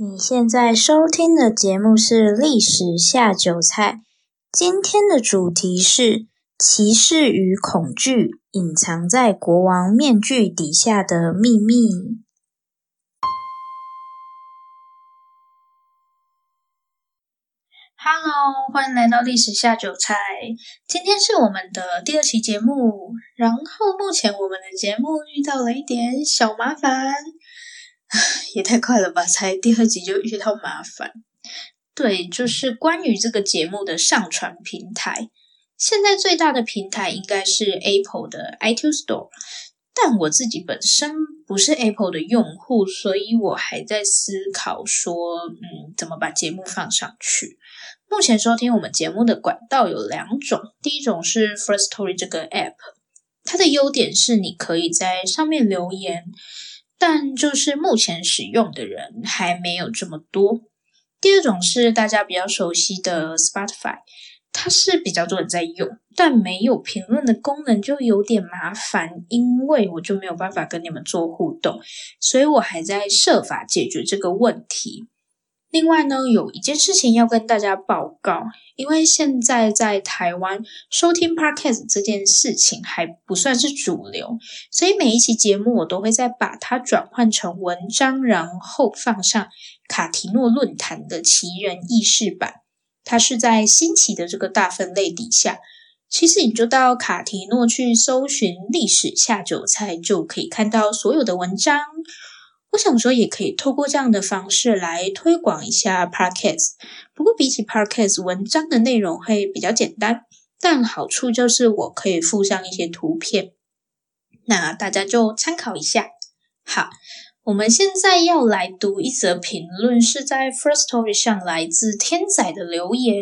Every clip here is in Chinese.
你现在收听的节目是《历史下酒菜》，今天的主题是歧视与恐惧隐藏在国王面具底下的秘密。Hello，欢迎来到《历史下酒菜》，今天是我们的第二期节目，然后目前我们的节目遇到了一点小麻烦。也太快了吧！才第二集就遇到麻烦。对，就是关于这个节目的上传平台，现在最大的平台应该是 Apple 的 iTunes Store，但我自己本身不是 Apple 的用户，所以我还在思考说，嗯，怎么把节目放上去。目前收听我们节目的管道有两种，第一种是 First Story 这个 App，它的优点是你可以在上面留言。但就是目前使用的人还没有这么多。第二种是大家比较熟悉的 Spotify，它是比较多人在用，但没有评论的功能就有点麻烦，因为我就没有办法跟你们做互动，所以我还在设法解决这个问题。另外呢，有一件事情要跟大家报告，因为现在在台湾收听 Podcast 这件事情还不算是主流，所以每一期节目我都会再把它转换成文章，然后放上卡提诺论坛的奇人异事版。它是在新奇的这个大分类底下，其实你就到卡提诺去搜寻历史下酒菜，就可以看到所有的文章。我想说，也可以透过这样的方式来推广一下 Podcast。不过，比起 Podcast，文章的内容会比较简单，但好处就是我可以附上一些图片，那大家就参考一下。好，我们现在要来读一则评论，是在 First Story 上来自天仔的留言。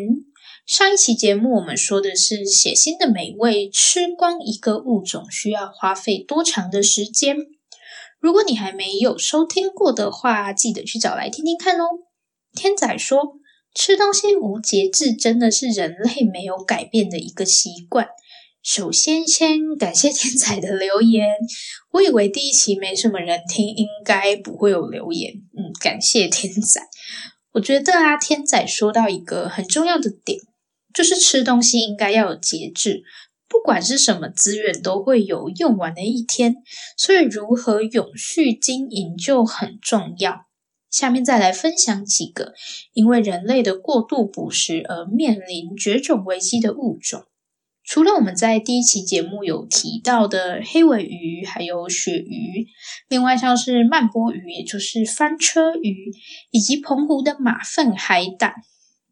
上一期节目我们说的是血腥的美味，吃光一个物种需要花费多长的时间？如果你还没有收听过的话，记得去找来听听看哦。天仔说，吃东西无节制真的是人类没有改变的一个习惯。首先，先感谢天仔的留言。我以为第一期没什么人听，应该不会有留言。嗯，感谢天仔。我觉得啊，天仔说到一个很重要的点，就是吃东西应该要有节制。不管是什么资源，都会有用完的一天，所以如何永续经营就很重要。下面再来分享几个因为人类的过度捕食而面临绝种危机的物种。除了我们在第一期节目有提到的黑尾鱼，还有鳕鱼，另外像是曼波鱼，也就是翻车鱼，以及澎湖的马粪海胆。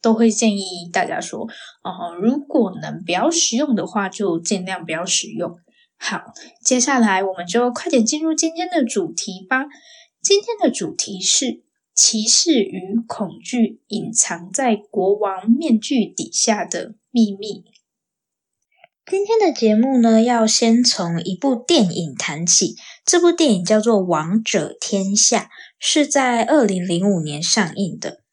都会建议大家说，哦，如果能不要使用的话，就尽量不要使用。好，接下来我们就快点进入今天的主题吧。今天的主题是歧视与恐惧隐藏在国王面具底下的秘密。今天的节目呢，要先从一部电影谈起。这部电影叫做《王者天下》，是在二零零五年上映的。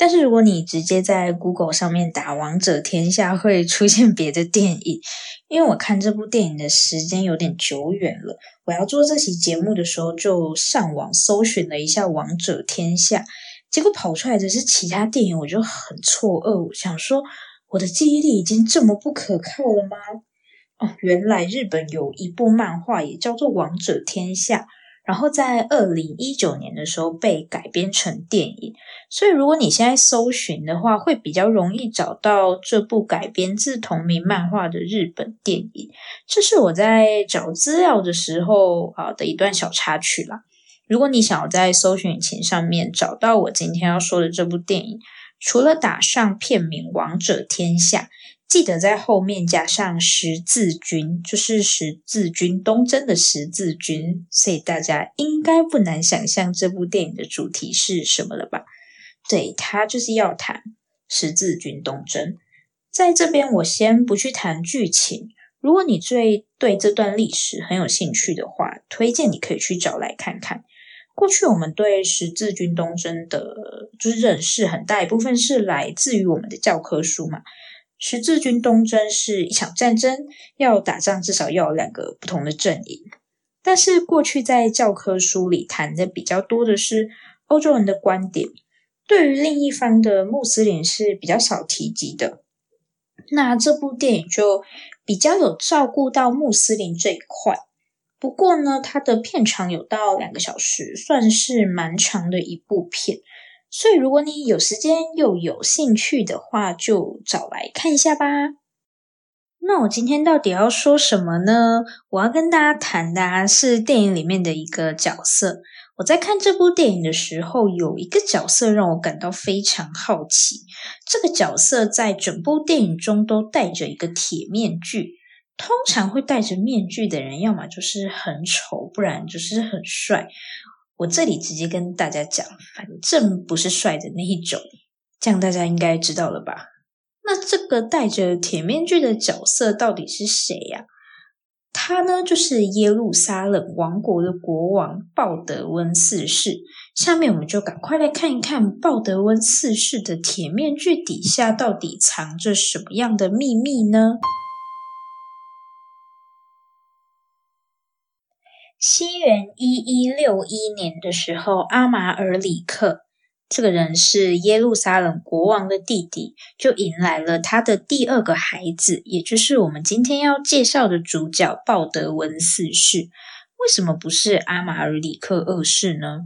但是如果你直接在 Google 上面打“王者天下”，会出现别的电影。因为我看这部电影的时间有点久远了，我要做这期节目的时候，就上网搜寻了一下“王者天下”，结果跑出来的是其他电影，我就很错愕，我想说我的记忆力已经这么不可靠了吗？哦，原来日本有一部漫画也叫做《王者天下》。然后在二零一九年的时候被改编成电影，所以如果你现在搜寻的话，会比较容易找到这部改编自同名漫画的日本电影。这是我在找资料的时候啊的一段小插曲啦。如果你想要在搜寻引擎上面找到我今天要说的这部电影，除了打上片名《王者天下》。记得在后面加上十字军，就是十字军东征的十字军，所以大家应该不难想象这部电影的主题是什么了吧？对，它就是要谈十字军东征。在这边，我先不去谈剧情。如果你最对这段历史很有兴趣的话，推荐你可以去找来看看。过去我们对十字军东征的，就是认识很大一部分是来自于我们的教科书嘛。十字军东征是一场战争，要打仗至少要有两个不同的阵营。但是过去在教科书里谈的比较多的是欧洲人的观点，对于另一方的穆斯林是比较少提及的。那这部电影就比较有照顾到穆斯林这一块。不过呢，它的片长有到两个小时，算是蛮长的一部片。所以如果你有时间又有兴趣的话，就找来看一下吧。那我今天到底要说什么呢？我要跟大家谈的啊，是电影里面的一个角色。我在看这部电影的时候，有一个角色让我感到非常好奇。这个角色在整部电影中都戴着一个铁面具。通常会戴着面具的人，要么就是很丑，不然就是很帅。我这里直接跟大家讲，反正不是帅的那一种。这样大家应该知道了吧？那这个戴着铁面具的角色到底是谁呀？他呢，就是耶路撒冷王国的国王鲍德温四世。下面我们就赶快来看一看鲍德温四世的铁面具底下到底藏着什么样的秘密呢？西元一一六一年的时候，阿马尔里克。这个人是耶路撒冷国王的弟弟，就迎来了他的第二个孩子，也就是我们今天要介绍的主角鲍德温四世。为什么不是阿马尔里克二世呢？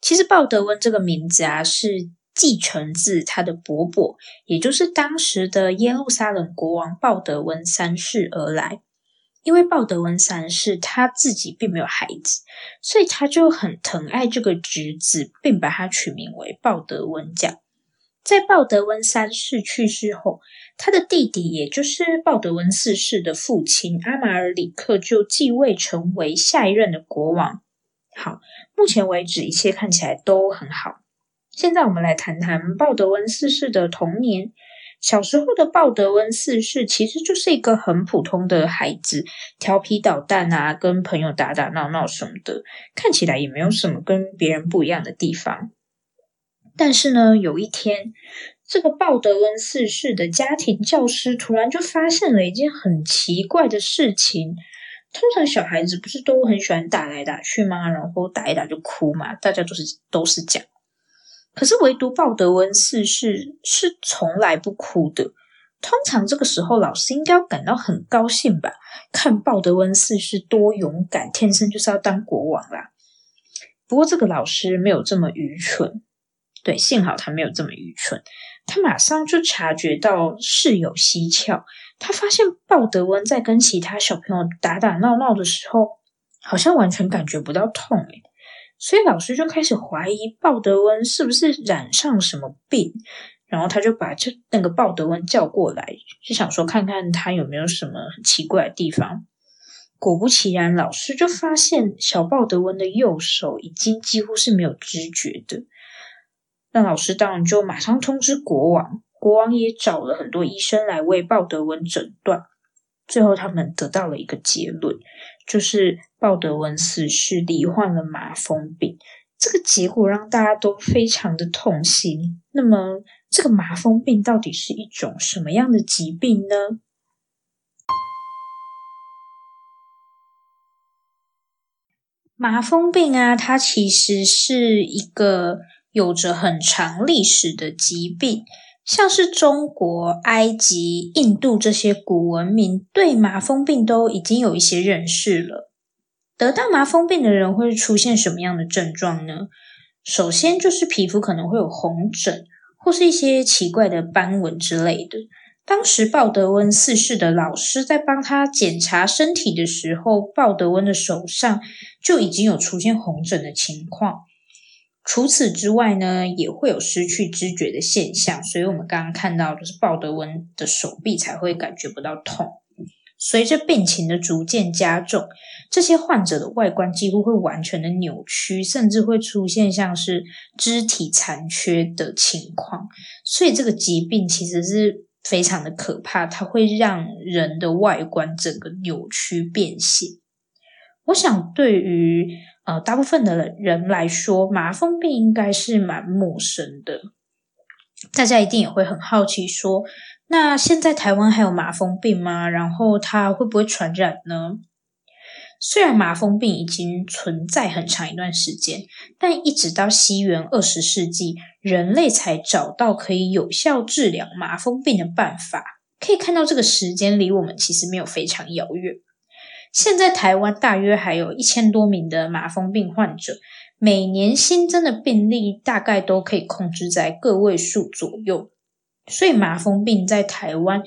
其实鲍德温这个名字啊，是继承自他的伯伯，也就是当时的耶路撒冷国王鲍德温三世而来。因为鲍德温三世他自己并没有孩子，所以他就很疼爱这个侄子，并把他取名为鲍德温酱。在鲍德温三世去世后，他的弟弟，也就是鲍德温四世的父亲阿马尔里克，就继位成为下一任的国王。好，目前为止一切看起来都很好。现在我们来谈谈鲍德温四世的童年。小时候的鲍德温四世其实就是一个很普通的孩子，调皮捣蛋啊，跟朋友打打闹闹什么的，看起来也没有什么跟别人不一样的地方。但是呢，有一天，这个鲍德温四世的家庭教师突然就发现了一件很奇怪的事情。通常小孩子不是都很喜欢打来打去吗？然后打一打就哭嘛，大家都是都是讲。可是唯独鲍德温四世是从来不哭的。通常这个时候，老师应该要感到很高兴吧？看鲍德温四世多勇敢，天生就是要当国王啦。不过这个老师没有这么愚蠢，对，幸好他没有这么愚蠢。他马上就察觉到事有蹊跷。他发现鲍德温在跟其他小朋友打打闹闹的时候，好像完全感觉不到痛诶。所以老师就开始怀疑鲍德温是不是染上什么病，然后他就把这那个鲍德温叫过来，就想说看看他有没有什么很奇怪的地方。果不其然，老师就发现小鲍德温的右手已经几乎是没有知觉的。那老师当然就马上通知国王，国王也找了很多医生来为鲍德温诊断。最后，他们得到了一个结论，就是鲍德温四世罹患了麻风病。这个结果让大家都非常的痛心。那么，这个麻风病到底是一种什么样的疾病呢？麻风病啊，它其实是一个有着很长历史的疾病。像是中国、埃及、印度这些古文明，对麻风病都已经有一些认识了。得到麻风病的人会出现什么样的症状呢？首先就是皮肤可能会有红疹，或是一些奇怪的斑纹之类的。当时鲍德温四世的老师在帮他检查身体的时候，鲍德温的手上就已经有出现红疹的情况。除此之外呢，也会有失去知觉的现象，所以我们刚刚看到就是鲍德温的手臂才会感觉不到痛。随着病情的逐渐加重，这些患者的外观几乎会完全的扭曲，甚至会出现像是肢体残缺的情况。所以这个疾病其实是非常的可怕，它会让人的外观整个扭曲变形。我想对于呃，大部分的人来说，麻风病应该是蛮陌生的。大家一定也会很好奇，说，那现在台湾还有麻风病吗？然后它会不会传染呢？虽然麻风病已经存在很长一段时间，但一直到西元二十世纪，人类才找到可以有效治疗麻风病的办法。可以看到，这个时间离我们其实没有非常遥远。现在台湾大约还有一千多名的麻风病患者，每年新增的病例大概都可以控制在个位数左右。所以麻风病在台湾，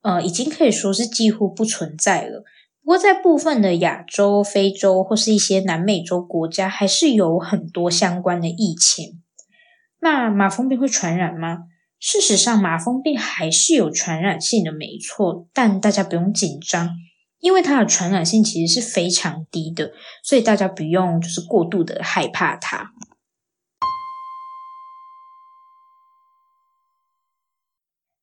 呃，已经可以说是几乎不存在了。不过，在部分的亚洲、非洲或是一些南美洲国家，还是有很多相关的疫情。那麻风病会传染吗？事实上，麻风病还是有传染性的，没错。但大家不用紧张，因为它的传染性其实是非常低的，所以大家不用就是过度的害怕它。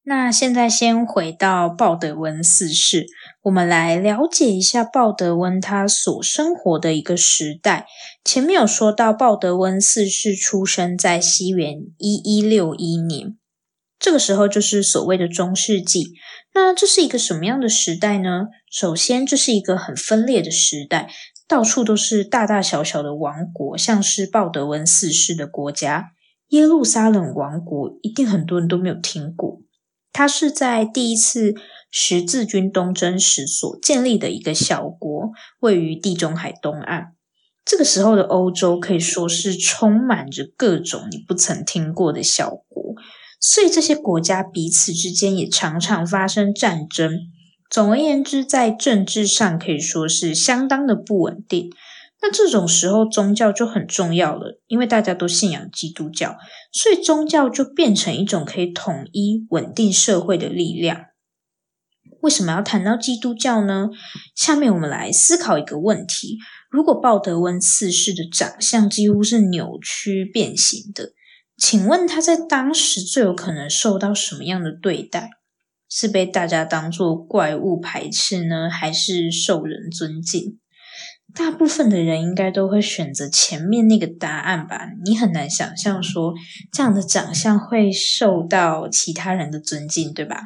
那现在先回到鲍德温四世，我们来了解一下鲍德温他所生活的一个时代。前面有说到，鲍德温四世出生在西元一一六一年，这个时候就是所谓的中世纪。那这是一个什么样的时代呢？首先，这是一个很分裂的时代，到处都是大大小小的王国，像是鲍德温四世的国家耶路撒冷王国，一定很多人都没有听过。它是在第一次十字军东征时所建立的一个小国，位于地中海东岸。这个时候的欧洲可以说是充满着各种你不曾听过的小国，所以这些国家彼此之间也常常发生战争。总而言之，在政治上可以说是相当的不稳定。那这种时候，宗教就很重要了，因为大家都信仰基督教，所以宗教就变成一种可以统一、稳定社会的力量。为什么要谈到基督教呢？下面我们来思考一个问题：如果鲍德温四世的长相几乎是扭曲变形的，请问他在当时最有可能受到什么样的对待？是被大家当作怪物排斥呢，还是受人尊敬？大部分的人应该都会选择前面那个答案吧？你很难想象说这样的长相会受到其他人的尊敬，对吧？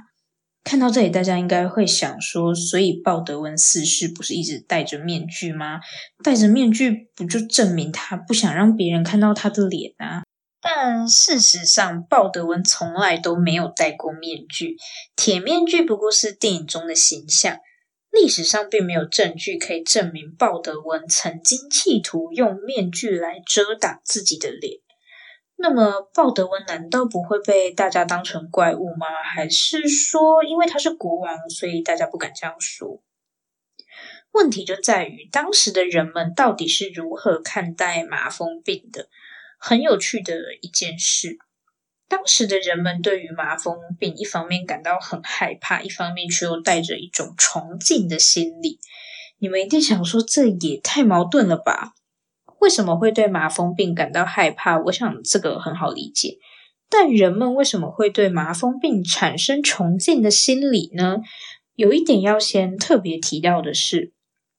看到这里，大家应该会想说，所以鲍德温四世不是一直戴着面具吗？戴着面具不就证明他不想让别人看到他的脸啊？但事实上，鲍德温从来都没有戴过面具，铁面具不过是电影中的形象。历史上并没有证据可以证明鲍德温曾经企图用面具来遮挡自己的脸。那么，鲍德温难道不会被大家当成怪物吗？还是说，因为他是国王，所以大家不敢这样说？问题就在于当时的人们到底是如何看待麻风病的？很有趣的一件事。当时的人们对于麻风病，一方面感到很害怕，一方面却又带着一种崇敬的心理。你们一定想说，这也太矛盾了吧？为什么会对麻风病感到害怕？我想这个很好理解。但人们为什么会对麻风病产生崇敬的心理呢？有一点要先特别提到的是，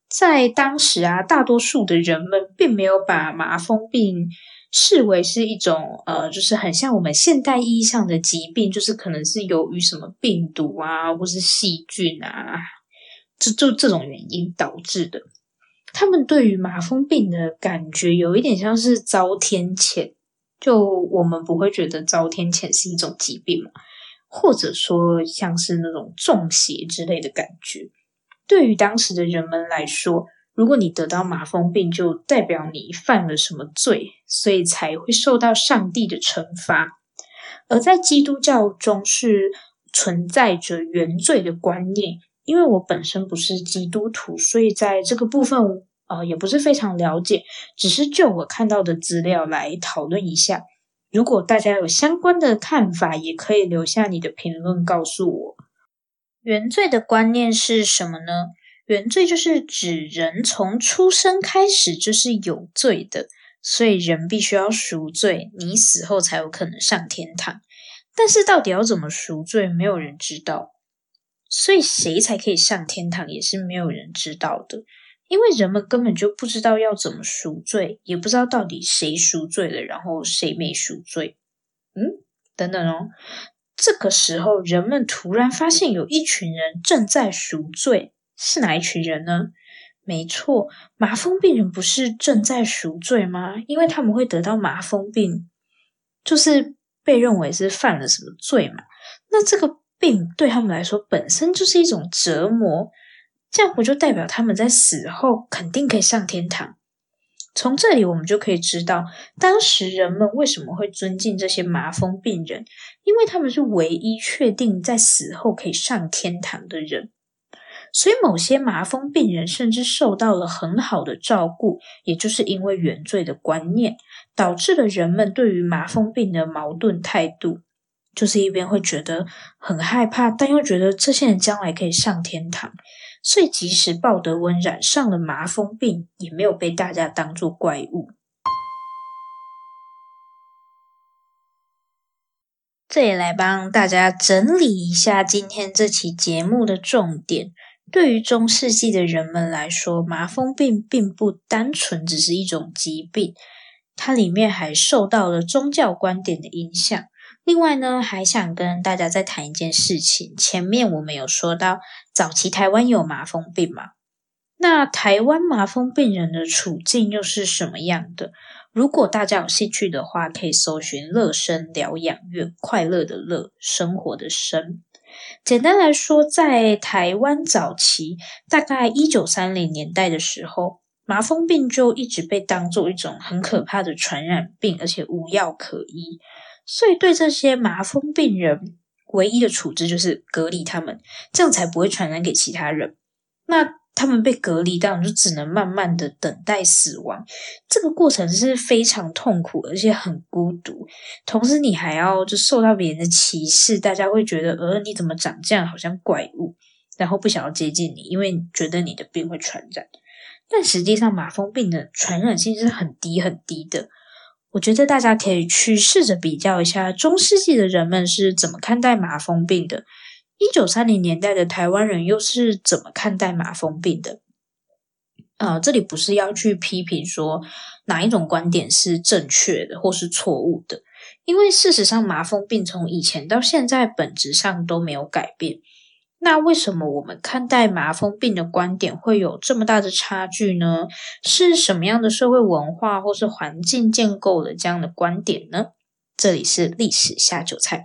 在当时啊，大多数的人们并没有把麻风病视为是一种呃，就是很像我们现代意义上的疾病，就是可能是由于什么病毒啊，或是细菌啊，就就这种原因导致的。他们对于麻风病的感觉有一点像是遭天谴，就我们不会觉得遭天谴是一种疾病嘛，或者说像是那种中邪之类的感觉。对于当时的人们来说。如果你得到麻风病，就代表你犯了什么罪，所以才会受到上帝的惩罚。而在基督教中是存在着原罪的观念。因为我本身不是基督徒，所以在这个部分呃也不是非常了解，只是就我看到的资料来讨论一下。如果大家有相关的看法，也可以留下你的评论告诉我。原罪的观念是什么呢？原罪就是指人从出生开始就是有罪的，所以人必须要赎罪，你死后才有可能上天堂。但是到底要怎么赎罪，没有人知道，所以谁才可以上天堂也是没有人知道的，因为人们根本就不知道要怎么赎罪，也不知道到底谁赎罪了，然后谁没赎罪。嗯，等等哦，这个时候人们突然发现有一群人正在赎罪。是哪一群人呢？没错，麻风病人不是正在赎罪吗？因为他们会得到麻风病，就是被认为是犯了什么罪嘛。那这个病对他们来说本身就是一种折磨，这样不就代表他们在死后肯定可以上天堂？从这里我们就可以知道，当时人们为什么会尊敬这些麻风病人，因为他们是唯一确定在死后可以上天堂的人。所以，某些麻风病人甚至受到了很好的照顾，也就是因为原罪的观念，导致了人们对于麻风病的矛盾态度，就是一边会觉得很害怕，但又觉得这些人将来可以上天堂。所以，即使鲍德温染上了麻风病，也没有被大家当作怪物。这里来帮大家整理一下今天这期节目的重点。对于中世纪的人们来说，麻风病并不单纯只是一种疾病，它里面还受到了宗教观点的影响。另外呢，还想跟大家再谈一件事情。前面我们有说到，早期台湾有麻风病嘛？那台湾麻风病人的处境又是什么样的？如果大家有兴趣的话，可以搜寻“乐生疗养院”，快乐的乐，生活的生。简单来说，在台湾早期，大概一九三零年代的时候，麻风病就一直被当作一种很可怕的传染病，而且无药可医。所以，对这些麻风病人，唯一的处置就是隔离他们，这样才不会传染给其他人。那他们被隔离，当然就只能慢慢的等待死亡。这个过程是非常痛苦，而且很孤独。同时，你还要就受到别人的歧视，大家会觉得，呃，你怎么长这样，好像怪物，然后不想要接近你，因为觉得你的病会传染。但实际上，麻风病的传染性是很低很低的。我觉得大家可以去试着比较一下中世纪的人们是怎么看待麻风病的，一九三零年代的台湾人又是怎么看待麻风病的。呃，这里不是要去批评说哪一种观点是正确的或是错误的，因为事实上麻风病从以前到现在本质上都没有改变。那为什么我们看待麻风病的观点会有这么大的差距呢？是什么样的社会文化或是环境建构了这样的观点呢？这里是历史下酒菜。